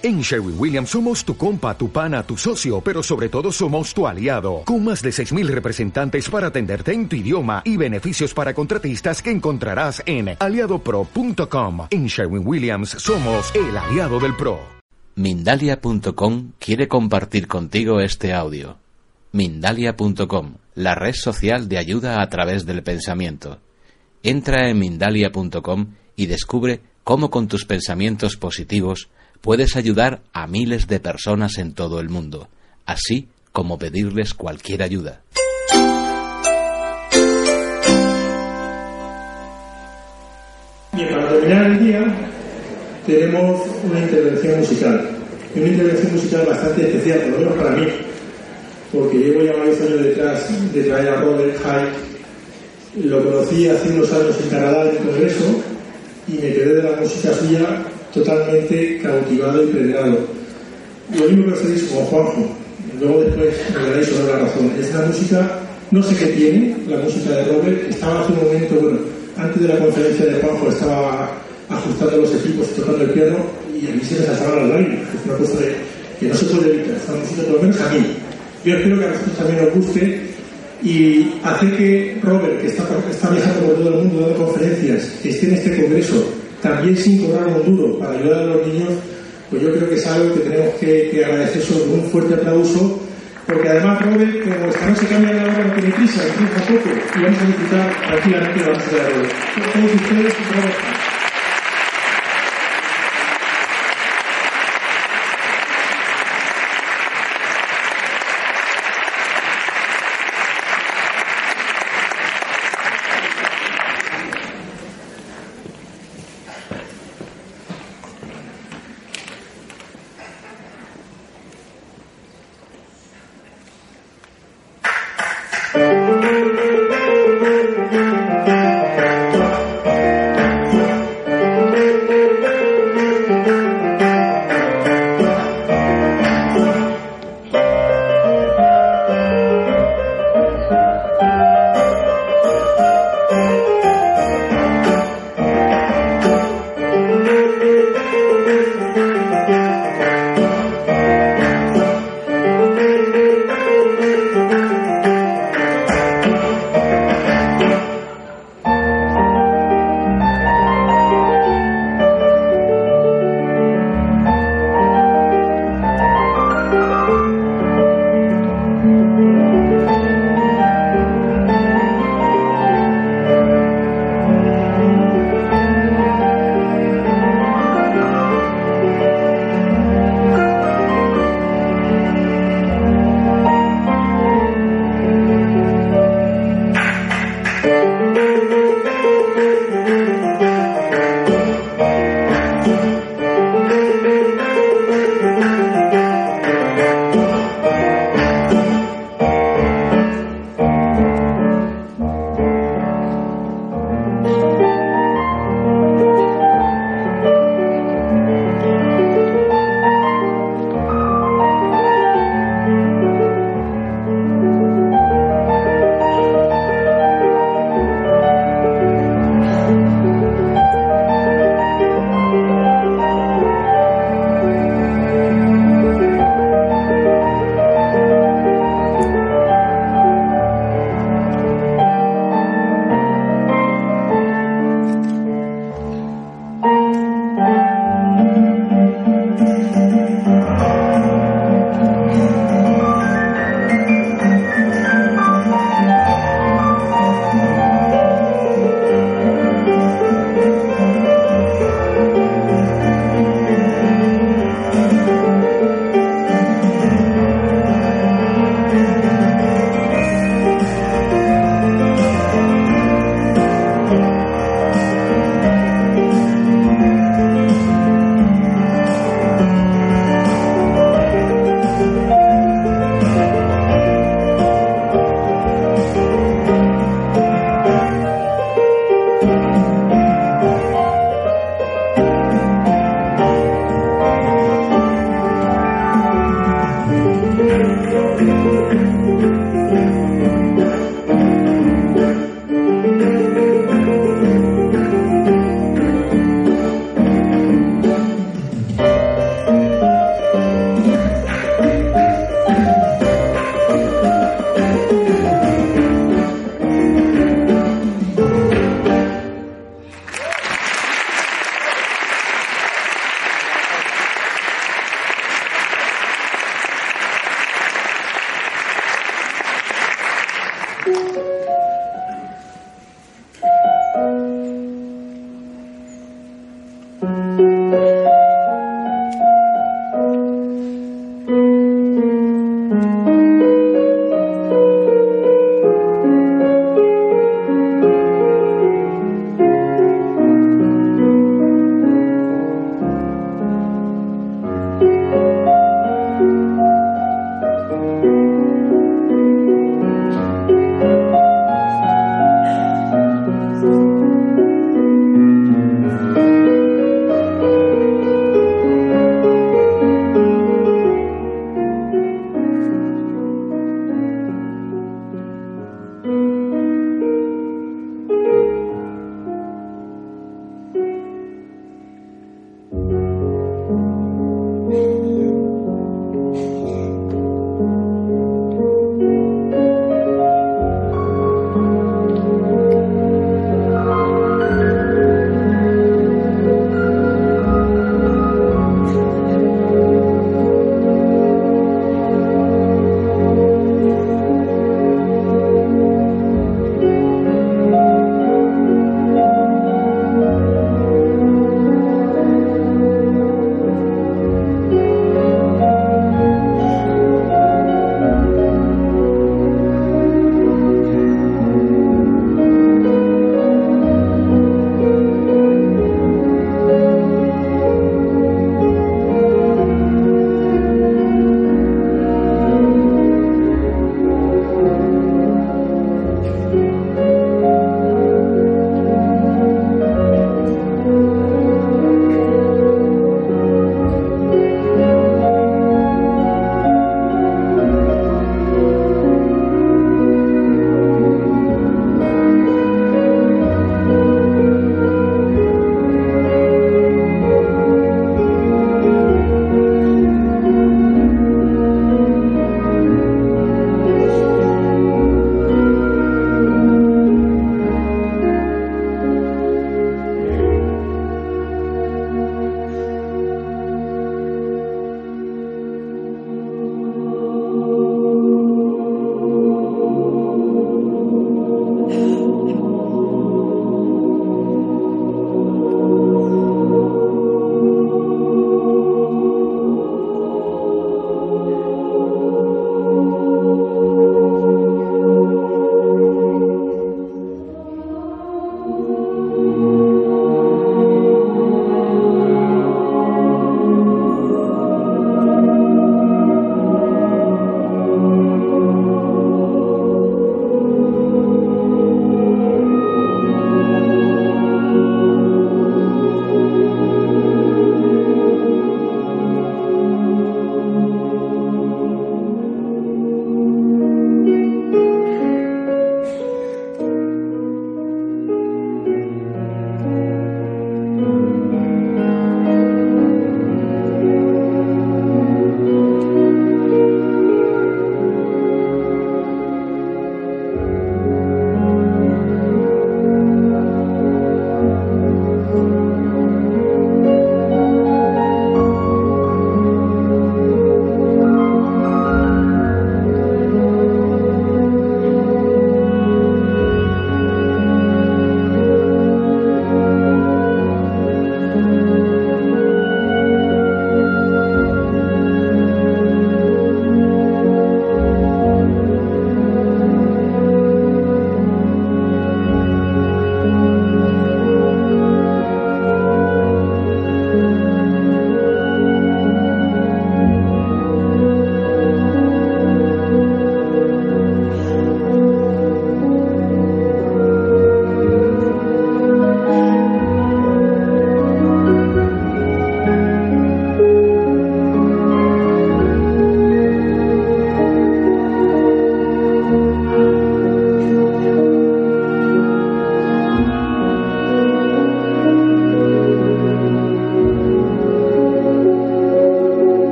En Sherwin Williams somos tu compa, tu pana, tu socio, pero sobre todo somos tu aliado, con más de 6.000 representantes para atenderte en tu idioma y beneficios para contratistas que encontrarás en aliadopro.com. En Sherwin Williams somos el aliado del PRO. Mindalia.com quiere compartir contigo este audio. Mindalia.com, la red social de ayuda a través del pensamiento. Entra en Mindalia.com y descubre cómo con tus pensamientos positivos puedes ayudar a miles de personas en todo el mundo, así como pedirles cualquier ayuda. Bien, para terminar el día tenemos una intervención musical. Una intervención musical bastante especial, por lo menos para mí, porque llevo ya varios años detrás de traer a Robert Hyde. Lo conocí hace unos años en Canadá en el Congreso y me quedé de la música suya totalmente cautivado y predicado. Lo mismo que hacéis como Juanjo, luego después me daréis sobre la razón. Es una música, no sé qué tiene, la música de Robert, estaba hace un momento, bueno, antes de la conferencia de Juanjo estaba ajustando los equipos, tocando el piano y a mí se me saltaban las lágrimas, es una cosa que no se puede evitar, esta música por lo menos a mí. Yo espero que a vosotros también os guste y hacer que Robert, que está, está viajando por todo el mundo dando conferencias, esté en este congreso también sin cobrar un duro para ayudar a los niños, pues yo creo que es algo que tenemos que, agradecer con un fuerte aplauso, porque además Robert, como esta no se cambia la hora, no tiene prisa, empieza poco, y vamos a disfrutar tranquilamente la música de. Todos ustedes.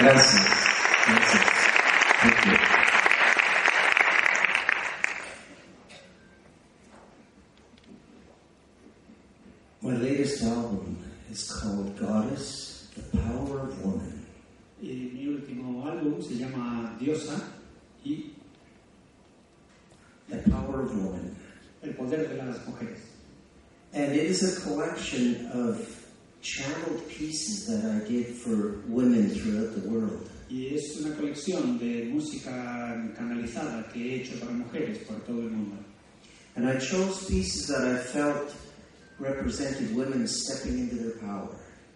Merci. Merci. Thank you. Música canalizada que he hecho para mujeres por todo el mundo. And I chose pieces that I felt represented women stepping into their power.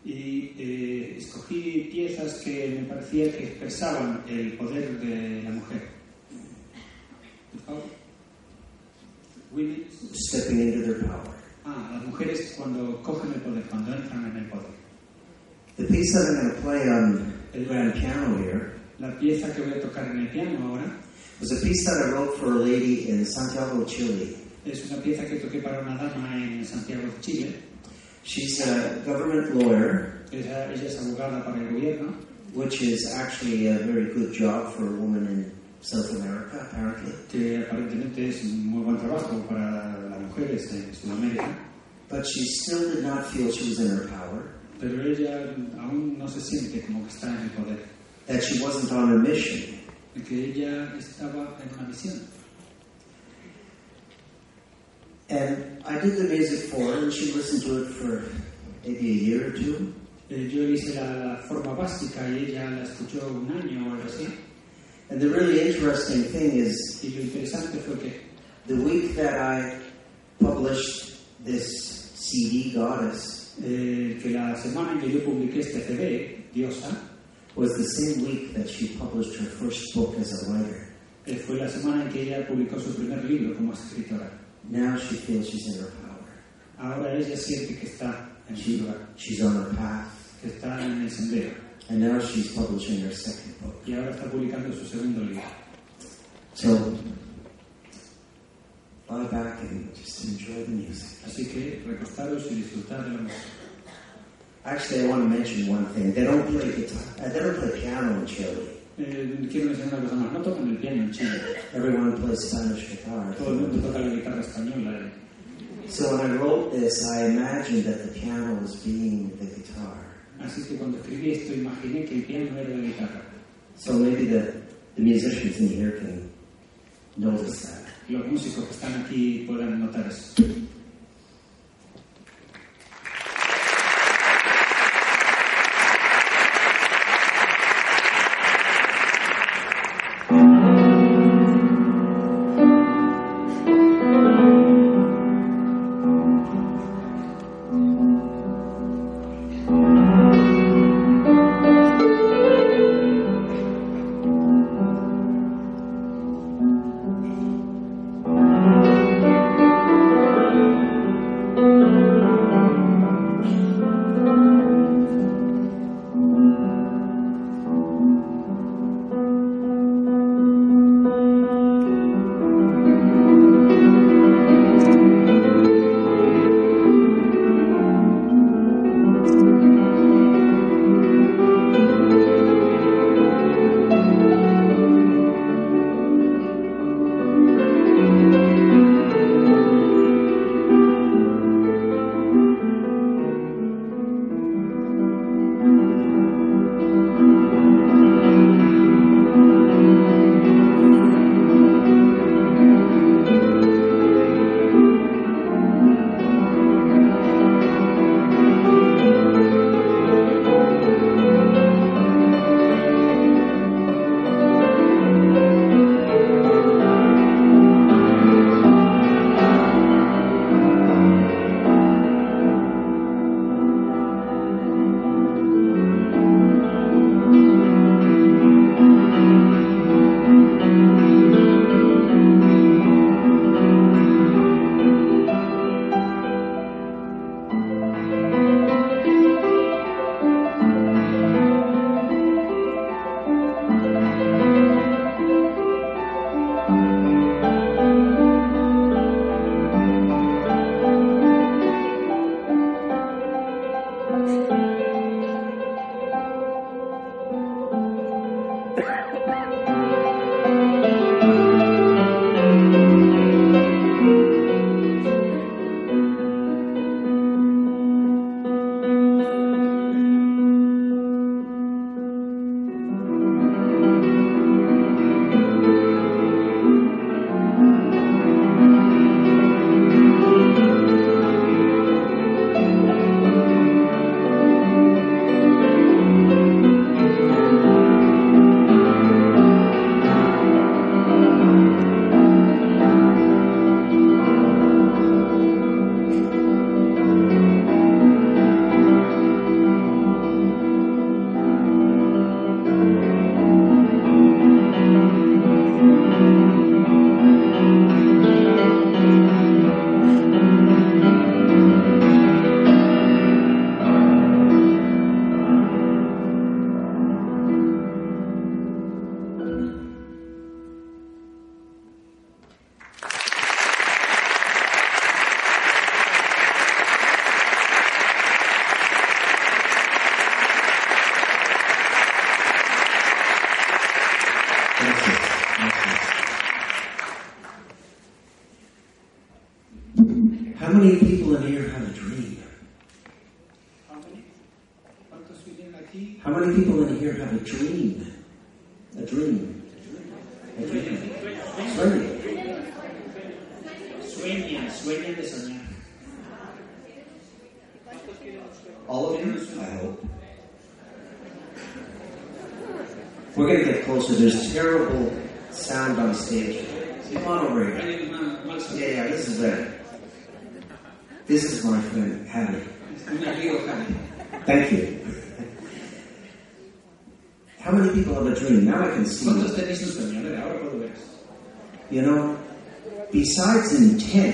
Y eh, escogí piezas que me parecía que expresaban el poder de la mujer. Women- Stepping into their power. Ah, las mujeres cuando cogen el poder, cuando entran en el poder. The piece that I'm going to play on the grand piano here La pieza que voy a tocar en el piano ahora was a piece that I wrote for a lady in Santiago, Chile. es una pieza que toqué para una dama en Santiago Chile. She's a government lawyer, Ella, ella es abogada para el gobierno, which is actually a very good job for a woman in South America, apparently. que aparentemente es un muy buen trabajo para las mujeres en Sudamérica, But she still did not feel she was in her power, pero ella aún no se siente como que está en el poder, that she wasn't on her mission. que ella estaba en una misión. And I did the music for her, and she listened to it for maybe a year or two. Eh, yo hice la forma básica y ella la escuchó un año o algo así, And the really interesting thing is, y lo interesante fue que the week that I published this CD, Goddess, eh, que la semana en que yo publiqué este CD, Diosa, was the same week that she published her first book as a writer. eh, fue la semana en que ella publicó su primer libro como escritora. Now she feels she's in her power. Ahora ella siente que está en su lugar, she's on her path. que está en el sendero, And now she's publishing her second book. y ahora está publicando su segundo libro. So, lie back and just enjoy the music. Así que recostaros y disfrutar de la música. Actually, I want to mention one thing. They don't play guitar. Uh, they don't play piano in Chile. Eh, quiero mencionar una cosa más, no tocan el piano en Chile, Everyone plays Spanish guitar. todo el mundo toca la guitarra española. So when I wrote this, I imagined that the piano was being the guitar. Así que cuando escribí esto imaginé que el piano era la guitarra. So maybe the, the musicians in here can notice that. Los músicos que están aquí puedan notar eso. Going to get closer. There's terrible sound on stage. Come on over here. Hay un mal, mal Yeah, yeah, this is better. This is my friend, Harry. Un amigo, Javi. Thank you. How many people have a dream? Now I can see. ¿Cuántos tenéis un sueño? A ver, ahora puedo ver. You know, besides intent,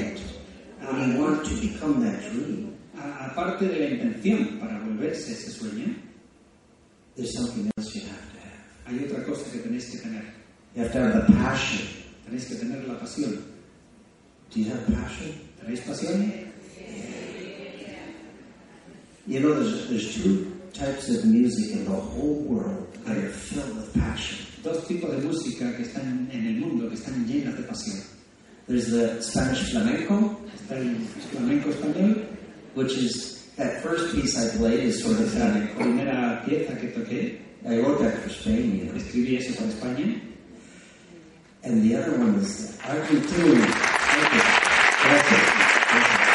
cosa que tenéis que tener. You have to have the passion. Tenéis que tener la pasión. Do you have passion? ¿Tenéis pasión? You know, there's, there's two types of music in the whole world that are filled with passion. Dos tipos de música que están en el mundo, que están llenas de pasión. There's the Spanish flamenco, Está el flamenco español, which is that first piece I played is sort of flamenco. primera pieza que toqué, I wrote that for Spain, you know. escribí eso para España. And the other one is Argentine. Thank you. That's it. That's it.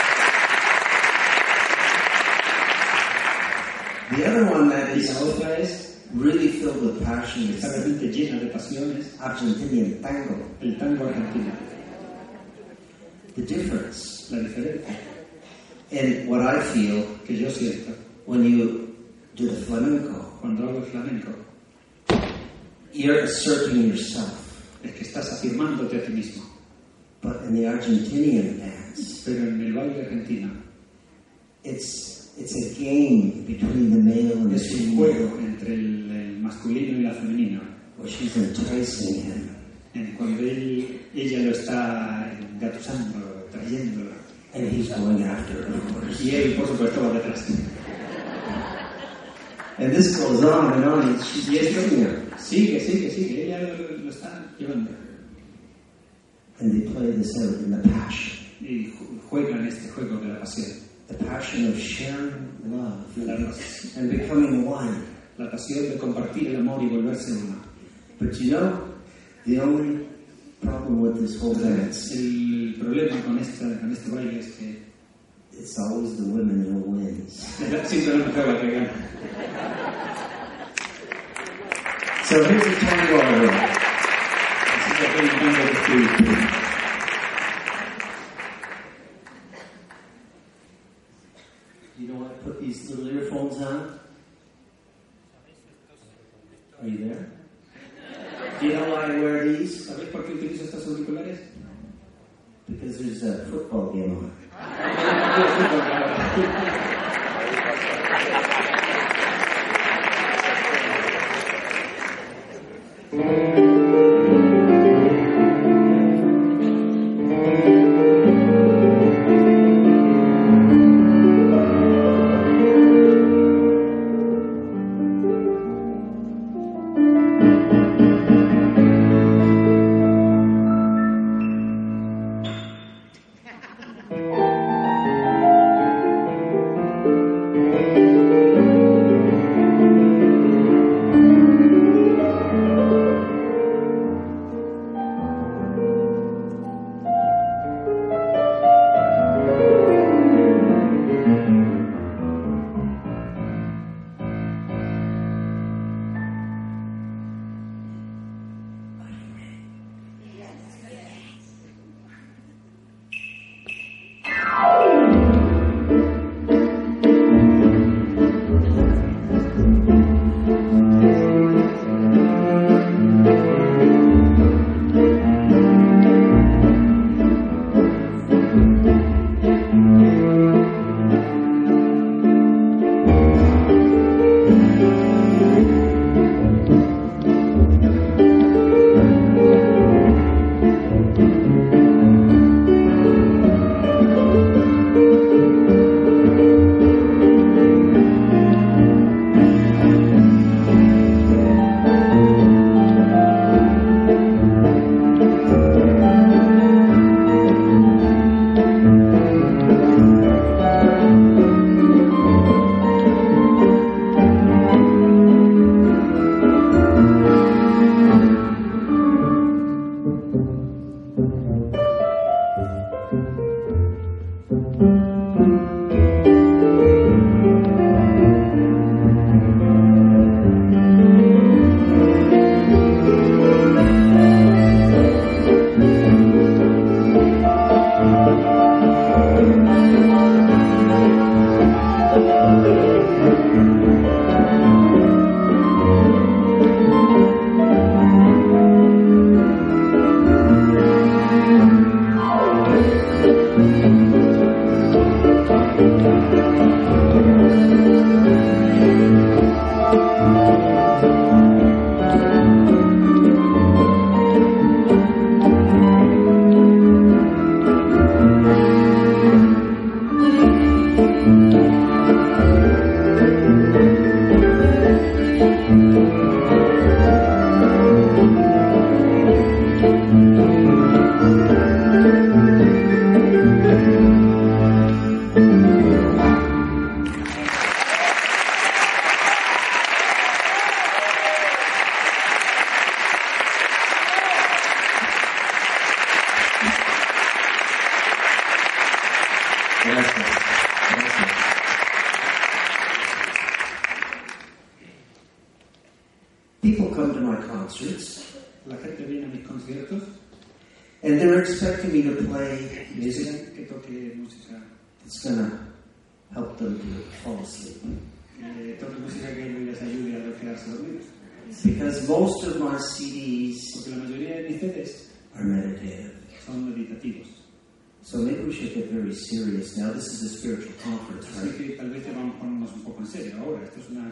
The other one that is Y la otra es, really filled with passion is realmente llena de pasiones, Argentinian tango. el tango argentino. The difference La diferencia in what I feel que yo siento when you do the flamenco, cuando el flamenco you're asserting yourself. es que estás afirmándote a ti mismo. But in the Argentinian dance, Pero en el baile argentino it's it's a game between the male and the es un juego entre el, el masculino y la femenina. where she's enticing him. En Cuando él- ella lo está engatusando, trayéndolo. And he's going after her, of course. Y él, por supuesto, va detrás. And this goes on and on, Y chasing him. sigue, sigue, sigue. Ella lo, lo está llevando. And they play this out in the passion. Y juegan este juego de la pasión. The passion of sharing love and becoming one. la pasión de compartir el amor y volverse uno. But you know, the only problem with this whole dance, El problema con, esta, con este baile es que it's always the women who wins. siempre la mujer la que gana. So here's the tango. Así que aquel tango que escribí. You know why I put these little earphones on? Are you there? Do you know why I wear these? ¿Sabéis por qué utilizo estos auriculares? Because there's a football game on. Thank you.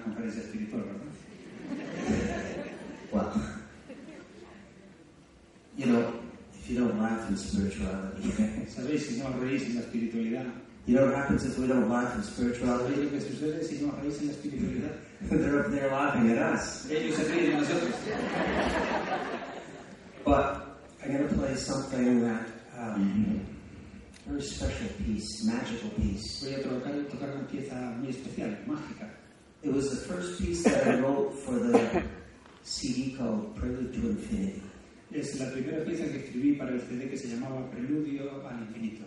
Una conferencia espiritual, ¿verdad? Well, you know, if you don't laugh in spirituality, Sabéis, si no reís en la espiritualidad, you know what happens if we don't laugh in ¿sabéis spirituality? lo que sucede si no reís en la espiritualidad? They're up there laughing at us. Ellos se ríen de nosotros. But I'm going to play something that um, very special piece, magical piece. Voy a tocar, tocar una pieza muy especial, mágica. It was the first piece that I wrote for the CD called Prelude to Infinity. Es la primera pieza que escribí para el CD que se llamaba Preludio al Infinito.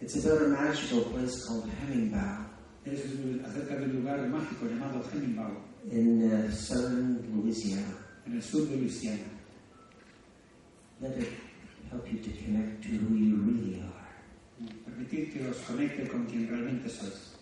It's about a magical place called Hemingbow Es acerca de un lugar mágico llamado Hemingway, in uh, southern Louisiana. en el sur de Luisiana. Let it help you to connect to who you really are. Permitid que os conecte con quien realmente sois.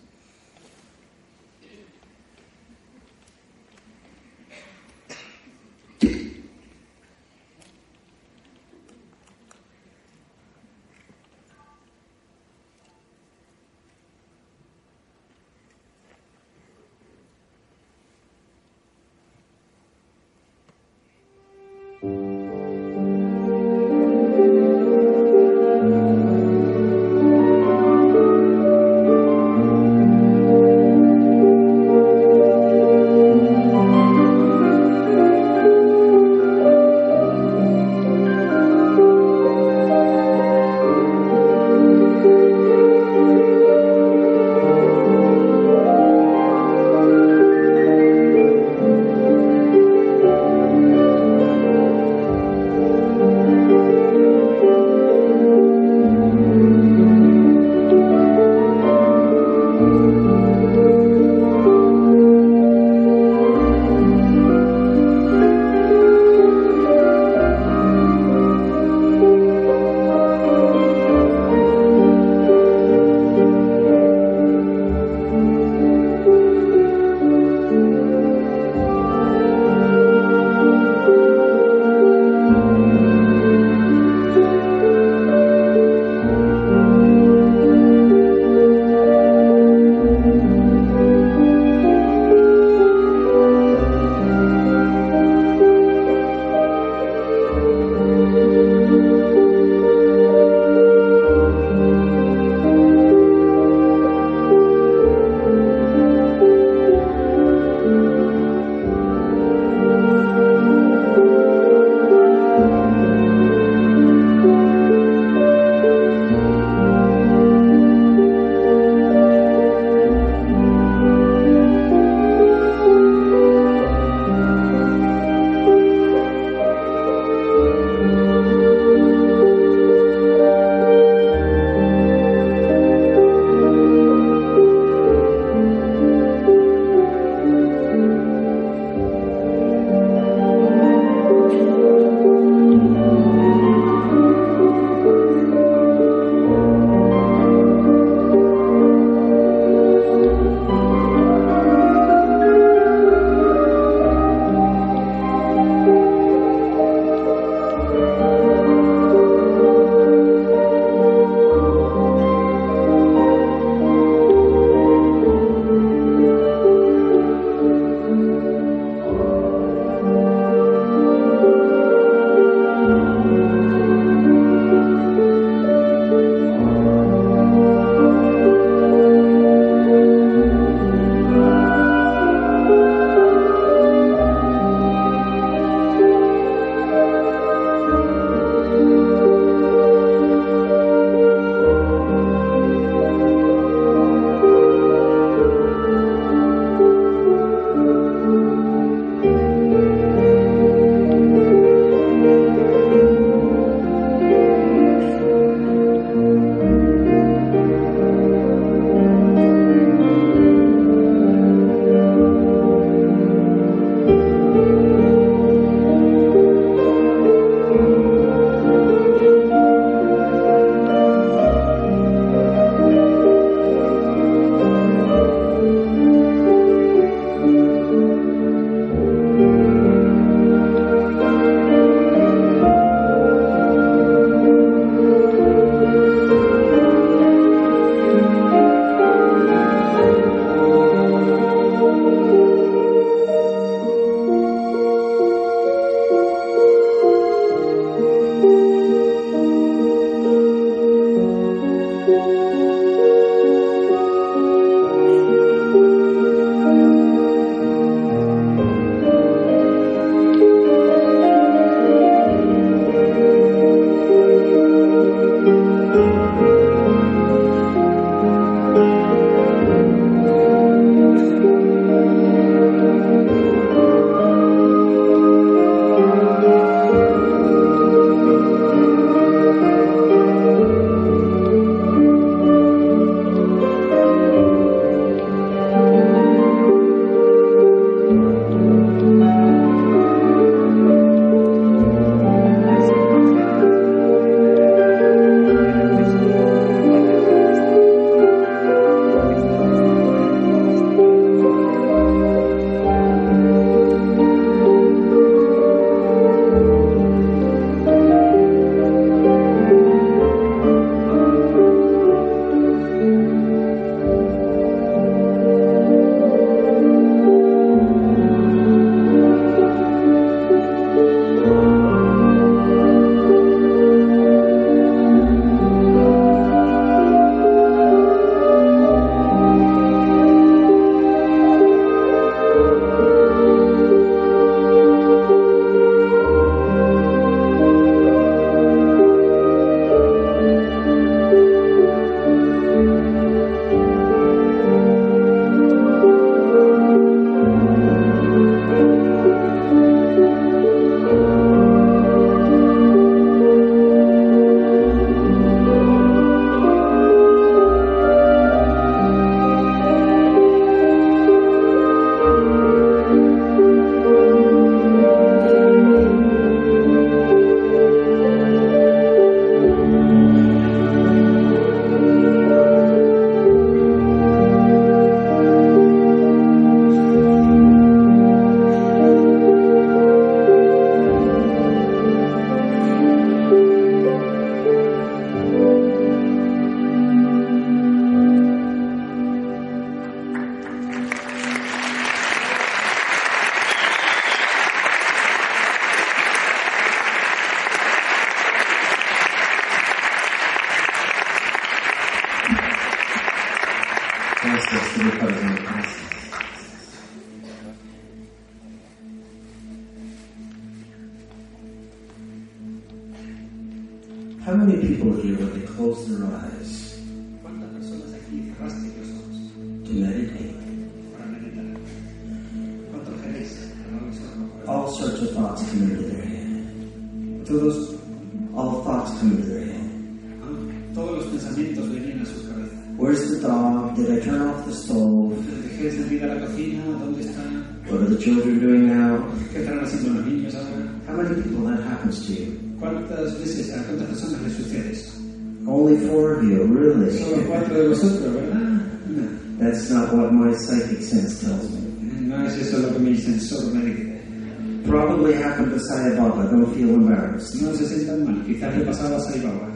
Don't feel embarrassed. No se sientan mal, quizás le pasaba a Saibaba.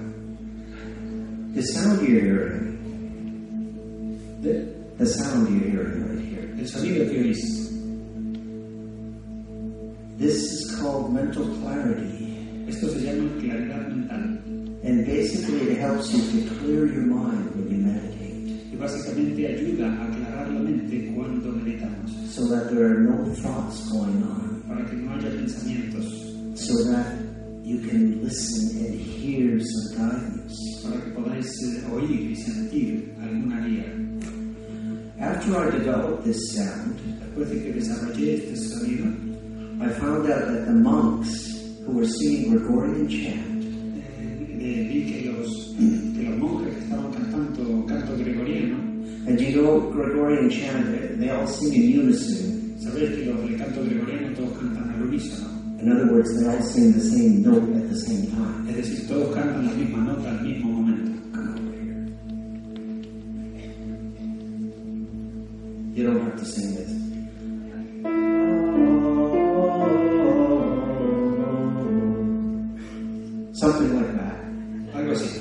The sound you're hearing, De- the sound you're hearing right here, El sonido que oís, this is called mental clarity. esto se llama claridad mental And basically, it helps you to clear your mind when you meditate y básicamente ayuda a aclarar la mente cuando meditamos, so that there are no thoughts going on, para que no haya pensamientos, so that you can listen and hear some guidance. para que podáis oír y sentir alguna guía. After I developed this sound, Después de que desarrollé este sonido, I found out that the monks who were singing Gregorian chant eh, eh, vi que los, que los monjes que estaban cantando canto gregoriano, And you know, Gregorian chant, they all sing in unison. sabéis que los del canto gregoriano todos cantan al unísono, In other words, they all sing the same note at the same time. es decir, todos cantan la misma nota al mismo momento. Come over here. You don't have to sing this. Something like that. Algo así.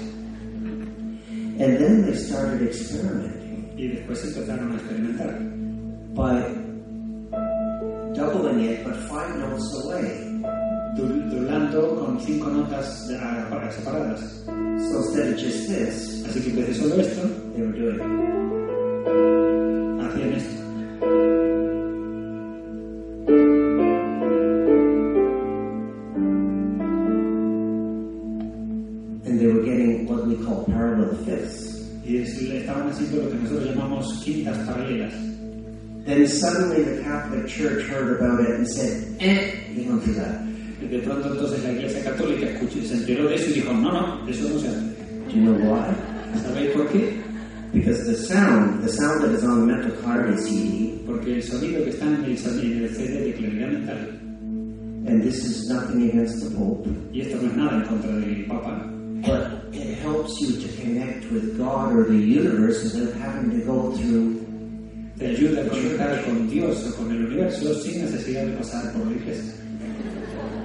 And then they started experimenting Y después empezaron a experimentar, by doubling it, but five notes away. Dul- doblando con cinco notas de- a- para- separadas. So instead of just this, Así que en vez de solo esto, they were doing hacían esto. and they were getting what we call parallel fifths. Y es- estaban haciendo lo que nosotros llamamos quintas paralelas. Then suddenly the Catholic Church heard about it and said, eh, you don't do that. De pronto entonces la Iglesia Católica escuchó, se enteró de eso y dijo, no, no, eso no se hace. Do you know why? ¿Sabéis por qué? Because the sound, the sound that is on the mental clarity CD, Porque el sonido que está en el, en el CD de claridad mental, and this is nothing against the Pope, y esto no es nada en contra del Papa, but it helps you to connect with God or the universe instead of having to go through. te ayuda a conectar con Dios o con el universo sin necesidad de pasar por la iglesia.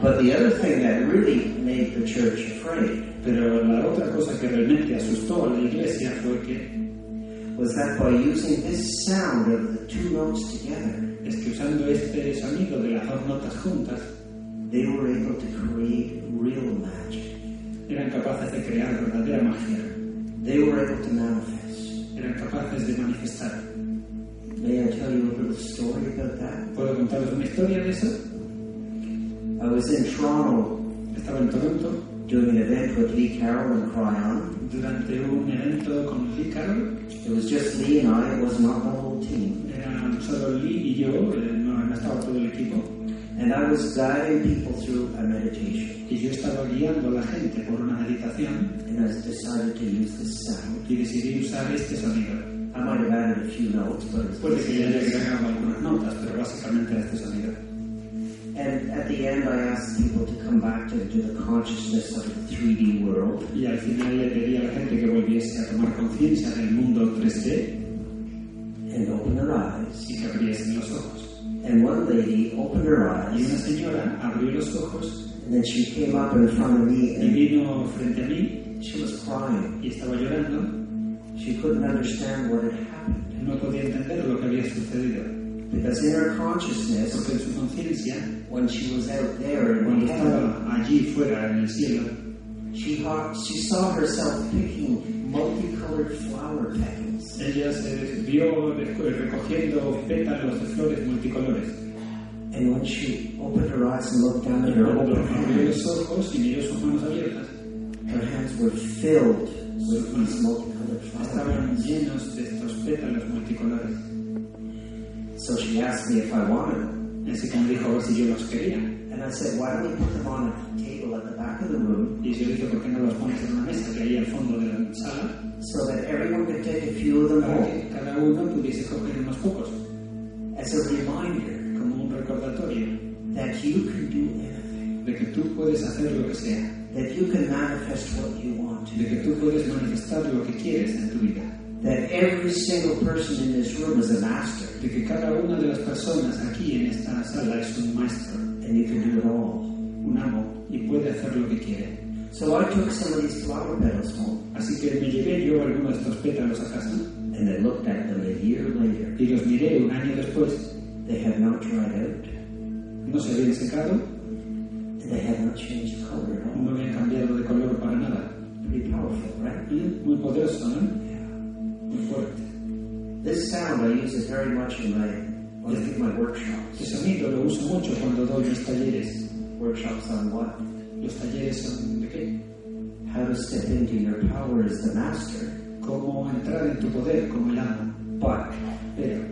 But the other thing that really made the church afraid Pero la otra cosa que realmente asustó a la iglesia fue que, was that by using this sound of the two notes together, es que usando este sonido de las dos notas juntas, they were able to create real magic. eran capaces de crear verdadera magia, They were able to manifest. eran capaces de manifestar. May I tell you a little story about that? ¿Puedo contaros una historia de eso? I was in Toronto Estaba en Toronto doing an event with Lee Carroll and Cryon. durante un evento con Lee Carroll. It was just Lee and I, it was not the whole team. Eran solo Lee y yo, eh, no, no estaba todo el equipo. And I was guiding people through a meditation. Y yo estaba guiando a la gente por una meditación And I decided to use this sound. y decidí usar este sonido. I might have added a few notes, but it's Puede que ya haya agregado algunas notas, pero básicamente era este sonido. And at the end, I asked people to come back to, to the consciousness of the 3D world. Y al final le pedí a la gente que volviese a tomar conciencia del mundo 3D and open their eyes. y que abriesen los ojos. And one lady opened her Y una eyes, señora abrió los ojos and then she came up in front of me, y vino frente a mí she was crying. y estaba llorando. She couldn't understand what had happened. No podía entender lo que había sucedido. Because in her consciousness, Porque su conciencia, when she was out there in cuando heaven, allí fuera en el cielo, she, she saw herself picking multicolored flower petals. ella se vio recogiendo pétalos de flores multicolores. And when she opened her eyes and looked down at her open hands, ojos y miró sus manos abiertas, her hands were filled with these multicolored flower estaban llenos de estos pétalos multicolores. So she asked me if I wanted them. Así que me dijo a ver si yo los quería. And I said, why don't we put them on a table at the back of the room? Y yo dije, ¿por qué no los pones en una mesa que hay al fondo de la sala? so that everyone could take a few of them Para home. que cada uno pudiese coger unos pocos, as a reminder como un recordatorio. that you can do anything, de que tú puedes hacer lo que sea, that you can manifest what you want de que tú puedes manifestar lo que quieres en tu vida, that every single person in this room is a master, de que cada una de las personas aquí en esta sala es un maestro, and you can do it all. un amo, y puede hacer lo que quiere. So I took some of these flower petals home Así que me llevé yo algunos de estos pétalos a casa and I looked at them a year later. y los miré un año después. They had not dried out, No se habían secado, and they had not changed color at no all. habían cambiado de color para nada. Pretty powerful, right? Mm, Muy poderoso, ¿no? Yeah. Muy fuerte. This sound I use it very much in my when I give my workshops. Ese sonido lo uso mucho cuando doy mis talleres. Workshops on what? ¿Los talleres son de qué? How to step into your power as the master, Cómo entrar en tu poder como el amo, but pero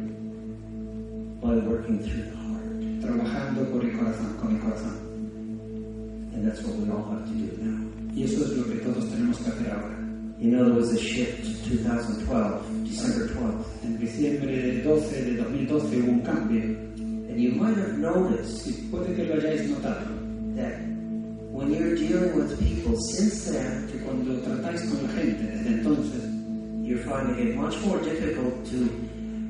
by working through the heart. trabajando por el corazón, con el corazón. And that's what we all have to do now. Y eso es lo que todos tenemos que hacer ahora. You know, there was a shift 2012, December 12th, En diciembre 12 de 2012 hubo un cambio. and you might have noticed Y puede que lo hayáis notado, that when you're dealing with people since then, que cuando tratáis con la gente desde entonces, you're finding it much more difficult to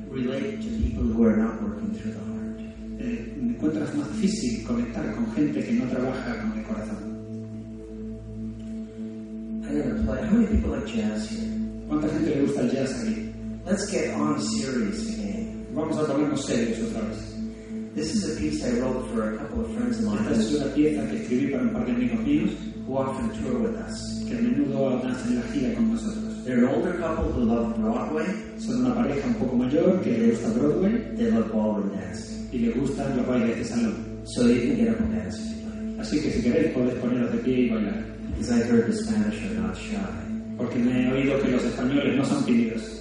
relate to people who are not working through the heart. eh, encuentras más difícil conectar con gente que no trabaja con el corazón. How many people like jazz here? ¿Cuánta gente le gusta el jazz aquí? Let's get on serious again. Vamos a ponernos serios otra vez. This is a piece I wrote for a couple of friends of mine Esta es una pieza que escribí para un par de amigos míos who often tour with us. que a menudo danzan la gira con nosotros. They're an older couple who love Broadway. Son una pareja un poco mayor que le gusta Broadway They love ballroom dance. y le gustan los bailes de salón. So you can get up and dance if you like. Así que si queréis podéis poneros de pie y bailar. Because I heard the Spanish are not shy. Porque me he oído que los españoles no son tímidos.